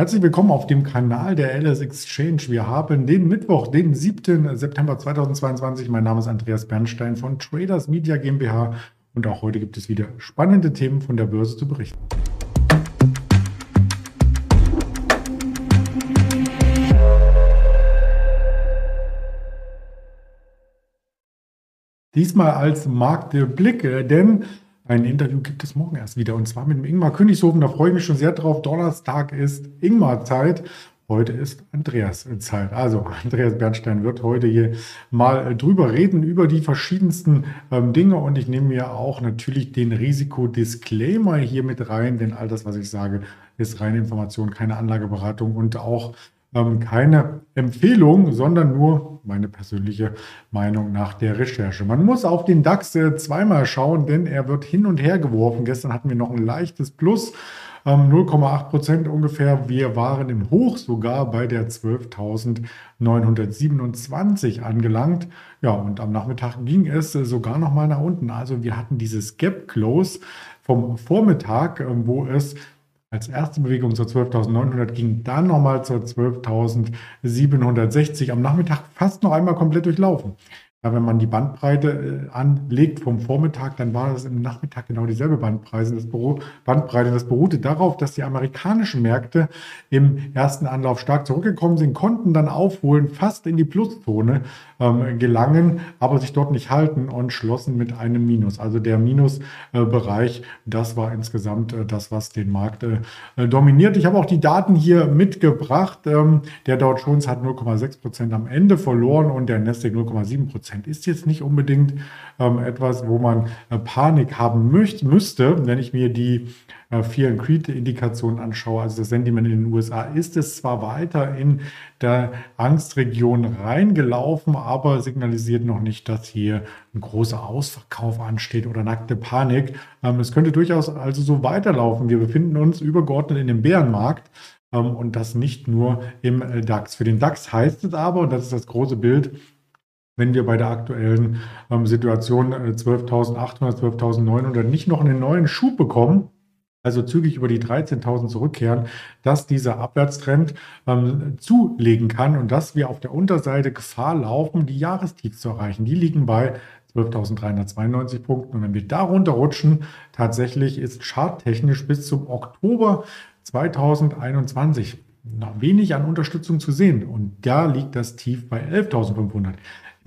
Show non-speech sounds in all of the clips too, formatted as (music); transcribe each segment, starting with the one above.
Herzlich willkommen auf dem Kanal der LS Exchange. Wir haben den Mittwoch, den 7. September 2022. Mein Name ist Andreas Bernstein von Traders Media GmbH und auch heute gibt es wieder spannende Themen von der Börse zu berichten. Diesmal als Marktblick, denn ein Interview gibt es morgen erst wieder und zwar mit dem Ingmar Königshofen. Da freue ich mich schon sehr drauf. Donnerstag ist Ingmar-Zeit. Heute ist Andreas Zeit. Also (laughs) Andreas Bernstein wird heute hier mal drüber reden, über die verschiedensten ähm, Dinge. Und ich nehme mir auch natürlich den Risikodisclaimer hier mit rein, denn all das, was ich sage, ist reine Information, keine Anlageberatung und auch ähm, keine Empfehlung, sondern nur meine persönliche Meinung nach der Recherche. Man muss auf den DAX äh, zweimal schauen, denn er wird hin und her geworfen. Gestern hatten wir noch ein leichtes Plus. 0,8 ähm, Prozent ungefähr. Wir waren im Hoch sogar bei der 12.927 angelangt. Ja, und am Nachmittag ging es äh, sogar noch mal nach unten. Also wir hatten dieses Gap Close vom Vormittag, ähm, wo es als erste Bewegung zur 12.900 ging, dann nochmal zur 12.760. Am Nachmittag fast noch einmal komplett durchlaufen. Ja, wenn man die Bandbreite äh, anlegt vom Vormittag, dann war das im Nachmittag genau dieselbe Bandbreite. Das, beruh Bandbreite. das beruhte darauf, dass die amerikanischen Märkte im ersten Anlauf stark zurückgekommen sind, konnten dann aufholen, fast in die Pluszone ähm, gelangen, aber sich dort nicht halten und schlossen mit einem Minus. Also der Minusbereich, das war insgesamt äh, das, was den Markt äh, dominiert. Ich habe auch die Daten hier mitgebracht. Ähm, der Dow Jones hat 0,6 Prozent am Ende verloren und der Nasdaq 0,7 Prozent. Prozent ist jetzt nicht unbedingt ähm, etwas, wo man äh, Panik haben möcht, müsste. Wenn ich mir die äh, vielen Creed-Indikationen anschaue, also das Sentiment in den USA, ist es zwar weiter in der Angstregion reingelaufen, aber signalisiert noch nicht, dass hier ein großer Ausverkauf ansteht oder nackte Panik. Ähm, es könnte durchaus also so weiterlaufen. Wir befinden uns übergeordnet in dem Bärenmarkt ähm, und das nicht nur im äh, DAX. Für den DAX heißt es aber, und das ist das große Bild, wenn wir bei der aktuellen ähm, Situation äh, 12.800, 12.900 nicht noch einen neuen Schub bekommen, also zügig über die 13.000 zurückkehren, dass dieser Abwärtstrend ähm, zulegen kann und dass wir auf der Unterseite Gefahr laufen, die Jahrestiefs zu erreichen. Die liegen bei 12.392 Punkten. Und wenn wir darunter rutschen, tatsächlich ist charttechnisch bis zum Oktober 2021 noch wenig an Unterstützung zu sehen. Und da liegt das Tief bei 11.500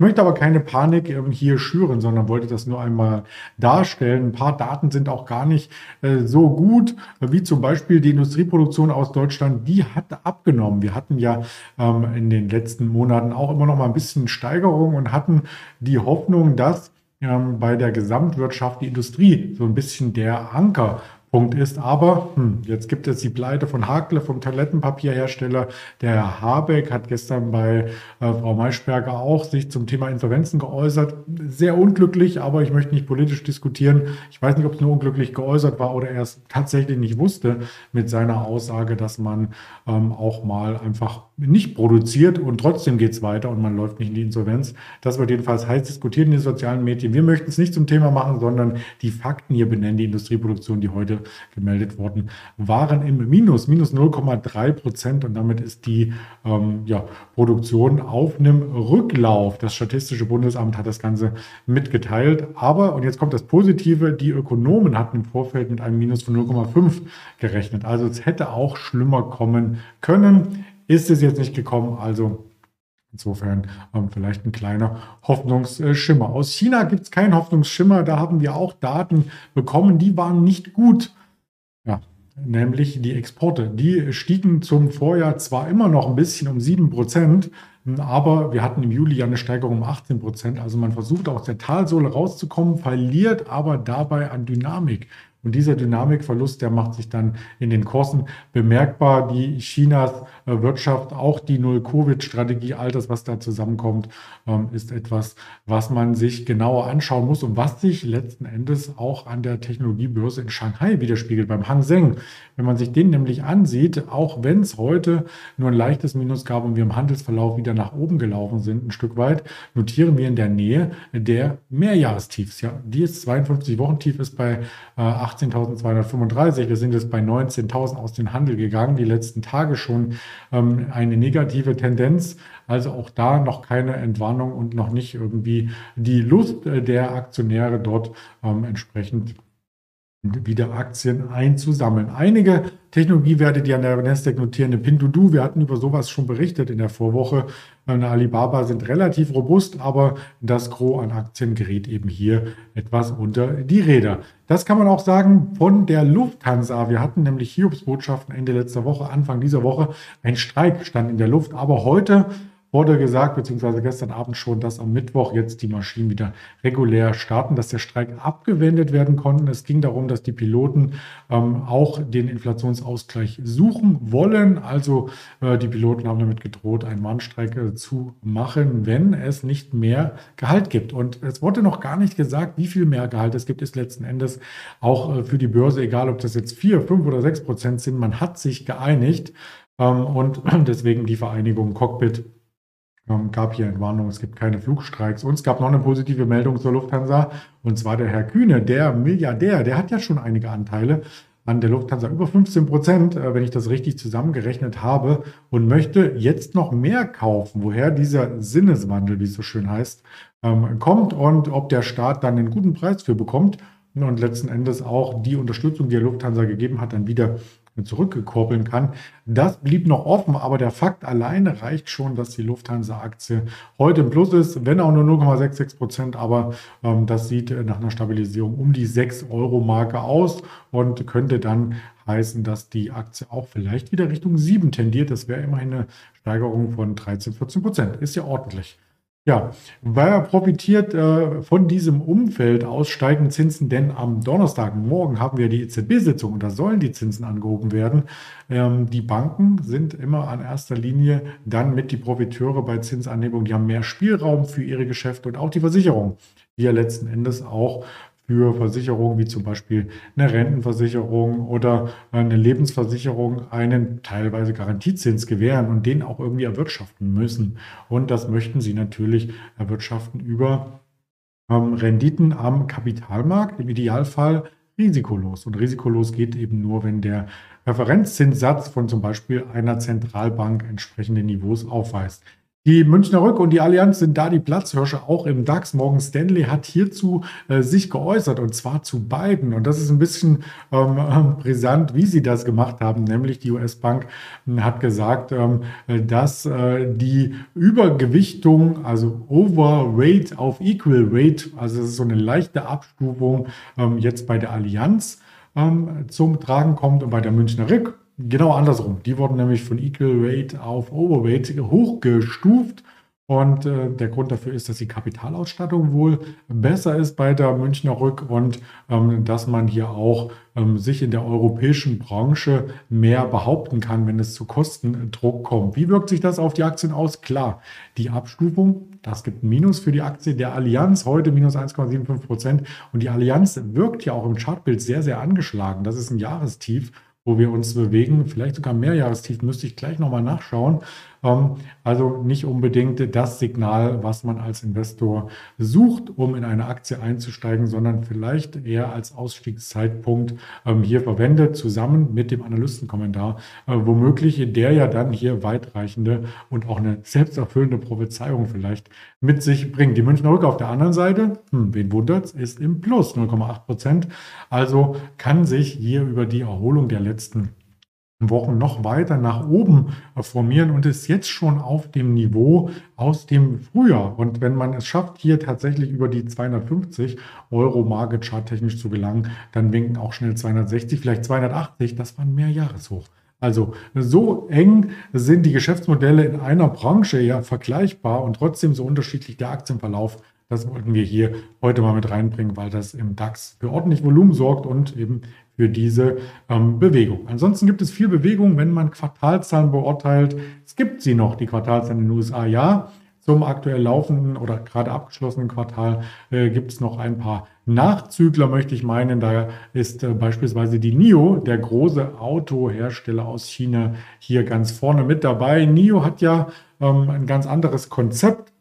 möchte aber keine Panik ähm, hier schüren, sondern wollte das nur einmal darstellen. Ein paar Daten sind auch gar nicht äh, so gut, wie zum Beispiel die Industrieproduktion aus Deutschland. Die hat abgenommen. Wir hatten ja ähm, in den letzten Monaten auch immer noch mal ein bisschen Steigerung und hatten die Hoffnung, dass ähm, bei der Gesamtwirtschaft die Industrie so ein bisschen der Anker Punkt ist aber, hm, jetzt gibt es die Pleite von Hakle, vom Toilettenpapierhersteller. Der Herr Habeck hat gestern bei äh, Frau Maischberger auch sich zum Thema Insolvenzen geäußert. Sehr unglücklich, aber ich möchte nicht politisch diskutieren. Ich weiß nicht, ob es nur unglücklich geäußert war oder er es tatsächlich nicht wusste mit seiner Aussage, dass man ähm, auch mal einfach nicht produziert und trotzdem geht es weiter und man läuft nicht in die Insolvenz. Das wird jedenfalls heiß diskutiert in den sozialen Medien. Wir möchten es nicht zum Thema machen, sondern die Fakten hier benennen, die Industrieproduktion, die heute gemeldet worden waren im Minus, minus 0,3 Prozent und damit ist die ähm, ja, Produktion auf einem Rücklauf. Das Statistische Bundesamt hat das Ganze mitgeteilt. Aber, und jetzt kommt das Positive, die Ökonomen hatten im Vorfeld mit einem Minus von 0,5 gerechnet. Also es hätte auch schlimmer kommen können. Ist es jetzt nicht gekommen, also Insofern ähm, vielleicht ein kleiner Hoffnungsschimmer. Aus China gibt es keinen Hoffnungsschimmer. Da haben wir auch Daten bekommen, die waren nicht gut. Ja, nämlich die Exporte. Die stiegen zum Vorjahr zwar immer noch ein bisschen um 7 Prozent, aber wir hatten im Juli ja eine Steigerung um 18 Prozent. Also man versucht aus der Talsohle rauszukommen, verliert aber dabei an Dynamik. Und dieser Dynamikverlust, der macht sich dann in den Kursen bemerkbar. Die Chinas Wirtschaft, auch die Null-Covid-Strategie, all das, was da zusammenkommt, ähm, ist etwas, was man sich genauer anschauen muss und was sich letzten Endes auch an der Technologiebörse in Shanghai widerspiegelt, beim Hang Seng. Wenn man sich den nämlich ansieht, auch wenn es heute nur ein leichtes Minus gab und wir im Handelsverlauf wieder nach oben gelaufen sind, ein Stück weit, notieren wir in der Nähe der Mehrjahrestiefs. Ja, die ist 52 Wochen tief ist bei äh, 18.235. Wir sind jetzt bei 19.000 aus dem Handel gegangen. Die letzten Tage schon ähm, eine negative Tendenz. Also auch da noch keine Entwarnung und noch nicht irgendwie die Lust äh, der Aktionäre dort ähm, entsprechend wieder Aktien einzusammeln. Einige Technologiewerte, die an der Nasdaq notieren, eine Pinduoduo, wir hatten über sowas schon berichtet in der Vorwoche, eine Alibaba sind relativ robust, aber das Gros an Aktien gerät eben hier etwas unter die Räder. Das kann man auch sagen von der Lufthansa. Wir hatten nämlich Hiobsbotschaften Ende letzter Woche, Anfang dieser Woche. Ein Streik stand in der Luft, aber heute wurde gesagt, beziehungsweise gestern Abend schon, dass am Mittwoch jetzt die Maschinen wieder regulär starten, dass der Streik abgewendet werden konnte. Es ging darum, dass die Piloten ähm, auch den Inflationsausgleich suchen wollen. Also äh, die Piloten haben damit gedroht, einen Warnstreik äh, zu machen, wenn es nicht mehr Gehalt gibt. Und es wurde noch gar nicht gesagt, wie viel mehr Gehalt es gibt, ist letzten Endes auch äh, für die Börse, egal ob das jetzt vier, fünf oder sechs Prozent sind. Man hat sich geeinigt. Ähm, und (clears throat) deswegen die Vereinigung Cockpit gab hier Entwarnung, es gibt keine Flugstreiks. Und es gab noch eine positive Meldung zur Lufthansa. Und zwar der Herr Kühne, der Milliardär, der hat ja schon einige Anteile an der Lufthansa, über 15 Prozent, äh, wenn ich das richtig zusammengerechnet habe, und möchte jetzt noch mehr kaufen. Woher dieser Sinneswandel, wie es so schön heißt, ähm, kommt und ob der Staat dann einen guten Preis für bekommt und letzten Endes auch die Unterstützung, die der Lufthansa gegeben hat, dann wieder zurückkoppeln kann. Das blieb noch offen, aber der Fakt alleine reicht schon, dass die Lufthansa-Aktie heute im Plus ist, wenn auch nur 0,66 Prozent, aber ähm, das sieht nach einer Stabilisierung um die 6-Euro-Marke aus und könnte dann heißen, dass die Aktie auch vielleicht wieder Richtung 7 tendiert. Das wäre immerhin eine Steigerung von 13, 14 Prozent. Ist ja ordentlich. Ja, weil er profitiert äh, von diesem Umfeld aus steigenden Zinsen, denn am Donnerstag, morgen haben wir die EZB-Sitzung und da sollen die Zinsen angehoben werden. Ähm, die Banken sind immer an erster Linie dann mit die Profiteure bei Zinsanhebung. Die haben mehr Spielraum für ihre Geschäfte und auch die Versicherung, die ja letzten Endes auch für Versicherungen wie zum Beispiel eine Rentenversicherung oder eine Lebensversicherung einen teilweise Garantiezins gewähren und den auch irgendwie erwirtschaften müssen. Und das möchten sie natürlich erwirtschaften über ähm, Renditen am Kapitalmarkt, im Idealfall risikolos. Und risikolos geht eben nur, wenn der Referenzzinssatz von zum Beispiel einer Zentralbank entsprechende Niveaus aufweist. Die Münchner Rück und die Allianz sind da die Platzhirsche auch im DAX. Morgan Stanley hat hierzu äh, sich geäußert und zwar zu beiden. Und das ist ein bisschen ähm, ähm brisant, wie sie das gemacht haben. Nämlich die US-Bank äh, hat gesagt, ähm, dass äh, die Übergewichtung, also Overweight auf Equal Weight, also es ist so eine leichte Abstufung ähm, jetzt bei der Allianz ähm, zum Tragen kommt und bei der Münchner Rück Genau andersrum. Die wurden nämlich von Equal Weight auf Overweight hochgestuft. Und äh, der Grund dafür ist, dass die Kapitalausstattung wohl besser ist bei der Münchner Rück und ähm, dass man hier auch ähm, sich in der europäischen Branche mehr behaupten kann, wenn es zu Kostendruck kommt. Wie wirkt sich das auf die Aktien aus? Klar, die Abstufung, das gibt ein Minus für die Aktie der Allianz, heute minus 1,75 Prozent. Und die Allianz wirkt ja auch im Chartbild sehr, sehr angeschlagen. Das ist ein Jahrestief wo wir uns bewegen, vielleicht sogar Mehrjahrestief, müsste ich gleich nochmal nachschauen. Also nicht unbedingt das Signal, was man als Investor sucht, um in eine Aktie einzusteigen, sondern vielleicht eher als Ausstiegszeitpunkt ähm, hier verwendet, zusammen mit dem Analystenkommentar, äh, womöglich der ja dann hier weitreichende und auch eine selbsterfüllende Prophezeiung vielleicht mit sich bringt. Die Münchner Rück auf der anderen Seite, hm, wen wundert's, ist im Plus 0,8 Prozent. Also kann sich hier über die Erholung der letzten Wochen noch weiter nach oben formieren und ist jetzt schon auf dem Niveau aus dem Frühjahr. Und wenn man es schafft, hier tatsächlich über die 250 Euro Marke charttechnisch zu gelangen, dann winken auch schnell 260, vielleicht 280. Das war ein Mehrjahreshoch. Also so eng sind die Geschäftsmodelle in einer Branche ja vergleichbar und trotzdem so unterschiedlich der Aktienverlauf. Das wollten wir hier heute mal mit reinbringen, weil das im DAX für ordentlich Volumen sorgt und eben für diese ähm, Bewegung. Ansonsten gibt es viel Bewegung, wenn man Quartalzahlen beurteilt. Es gibt sie noch, die Quartalzahlen in den USA, ja. Zum aktuell laufenden oder gerade abgeschlossenen Quartal äh, gibt es noch ein paar Nachzügler, möchte ich meinen. Da ist äh, beispielsweise die NIO, der große Autohersteller aus China, hier ganz vorne mit dabei. NIO hat ja ähm, ein ganz anderes Konzept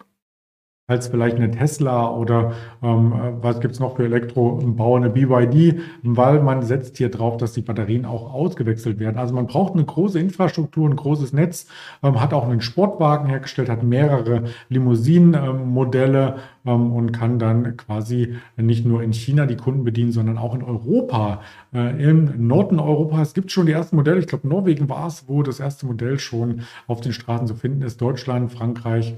als vielleicht eine Tesla oder ähm, was gibt es noch für Elektrobauer, eine BYD, weil man setzt hier drauf, dass die Batterien auch ausgewechselt werden. Also man braucht eine große Infrastruktur, ein großes Netz, ähm, hat auch einen Sportwagen hergestellt, hat mehrere Limousinenmodelle ähm, und kann dann quasi nicht nur in China die Kunden bedienen, sondern auch in Europa. Äh, Im Norden Europas gibt schon die ersten Modelle. Ich glaube, Norwegen war es, wo das erste Modell schon auf den Straßen zu finden ist. Deutschland, Frankreich,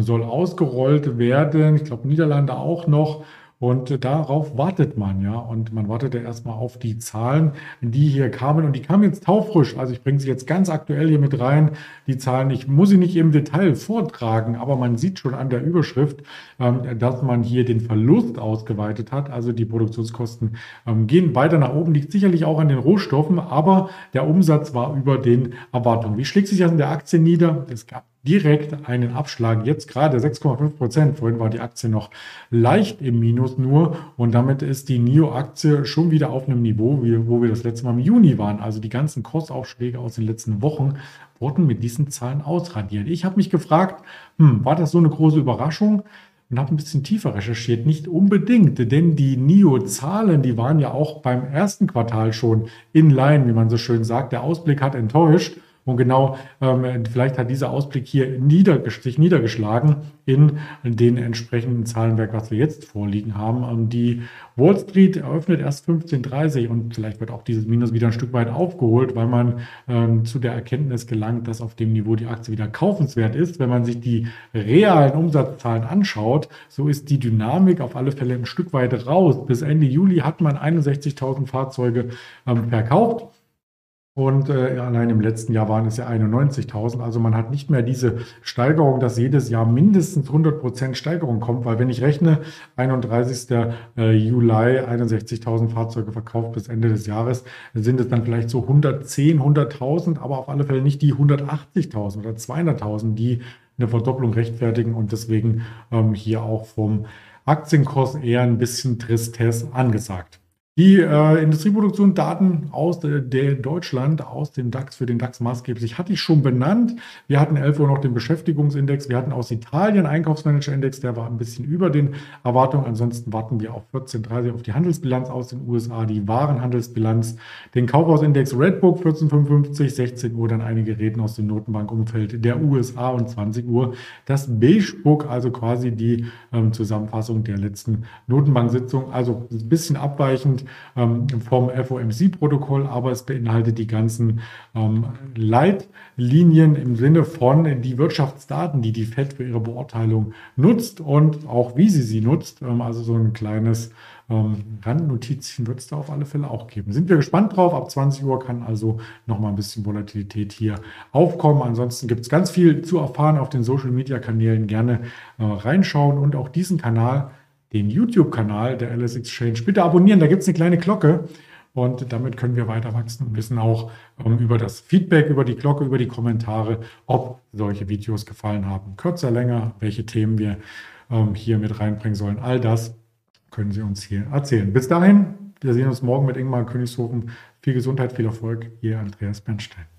soll ausgerollt werden. Ich glaube, Niederlande auch noch. Und darauf wartet man, ja. Und man wartet ja erstmal auf die Zahlen, die hier kamen. Und die kamen jetzt taufrisch. Also ich bringe sie jetzt ganz aktuell hier mit rein. Die Zahlen, ich muss sie nicht im Detail vortragen, aber man sieht schon an der Überschrift, ähm, dass man hier den Verlust ausgeweitet hat. Also die Produktionskosten ähm, gehen weiter nach oben, liegt sicherlich auch an den Rohstoffen, aber der Umsatz war über den Erwartungen. Wie schlägt sich das in der Aktie nieder? Es gab direkt einen Abschlag. Jetzt gerade 6,5 Prozent. Vorhin war die Aktie noch leicht im Minus nur. Und damit ist die NIO-Aktie schon wieder auf einem Niveau, wo wir das letzte Mal im Juni waren. Also die ganzen Kursaufschläge aus den letzten Wochen wurden mit diesen Zahlen ausradiert. Ich habe mich gefragt, hm, war das so eine große Überraschung? und habe ein bisschen tiefer recherchiert. Nicht unbedingt, denn die NIO-Zahlen, die waren ja auch beim ersten Quartal schon in line, wie man so schön sagt. Der Ausblick hat enttäuscht. Und genau, ähm, vielleicht hat dieser Ausblick hier niederges sich niedergeschlagen in den entsprechenden Zahlenwerk, was wir jetzt vorliegen haben. Ähm, die Wall Street eröffnet erst 15.30 und vielleicht wird auch dieses Minus wieder ein Stück weit aufgeholt, weil man ähm, zu der Erkenntnis gelangt, dass auf dem Niveau die Aktie wieder kaufenswert ist. Wenn man sich die realen Umsatzzahlen anschaut, so ist die Dynamik auf alle Fälle ein Stück weit raus. Bis Ende Juli hat man 61.000 Fahrzeuge ähm, verkauft. Und äh, allein im letzten Jahr waren es ja 91.000. Also man hat nicht mehr diese Steigerung, dass jedes Jahr mindestens 100 Prozent Steigerung kommt. Weil wenn ich rechne, 31. Äh, Juli 61.000 Fahrzeuge verkauft bis Ende des Jahres, sind es dann vielleicht so 110, 100.000, aber auf alle Fälle nicht die 180.000 oder 200.000, die eine Verdopplung rechtfertigen und deswegen ähm, hier auch vom Aktienkurs eher ein bisschen Tristesse angesagt. Die äh, Industrieproduktion Daten aus der, der, Deutschland, aus dem DAX für den DAX maßgeblich, hatte ich schon benannt. Wir hatten 11 Uhr noch den Beschäftigungsindex. Wir hatten aus Italien Einkaufsmanager-Index, der war ein bisschen über den Erwartungen. Ansonsten warten wir auf 14.30 auf die Handelsbilanz aus den USA, die Warenhandelsbilanz, den Kaufhausindex Redbook 1455, 16 Uhr dann einige Reden aus dem Notenbankumfeld der USA und 20 Uhr das Beigebook, also quasi die ähm, Zusammenfassung der letzten Notenbank-Sitzung. Also ein bisschen abweichend ähm, vom FOMC-Protokoll, aber es beinhaltet die ganzen ähm, Leitlinien im Sinne von die Wirtschaftsdaten, die die FED für ihre Beurteilung nutzt und auch wie sie sie nutzt. Ähm, also so ein kleines ähm, Randnotizchen wird es da auf alle Fälle auch geben. Sind wir gespannt drauf. Ab 20 Uhr kann also noch mal ein bisschen Volatilität hier aufkommen. Ansonsten gibt es ganz viel zu erfahren auf den Social-Media-Kanälen. Gerne äh, reinschauen und auch diesen Kanal den YouTube-Kanal der LS Exchange bitte abonnieren. Da gibt es eine kleine Glocke. Und damit können wir weiter wachsen und wissen auch ähm, über das Feedback, über die Glocke, über die Kommentare, ob solche Videos gefallen haben. Kürzer, länger, welche Themen wir ähm, hier mit reinbringen sollen. All das können Sie uns hier erzählen. Bis dahin, wir sehen uns morgen mit Ingmar Königshofen. Viel Gesundheit, viel Erfolg. Ihr Andreas Bernstein.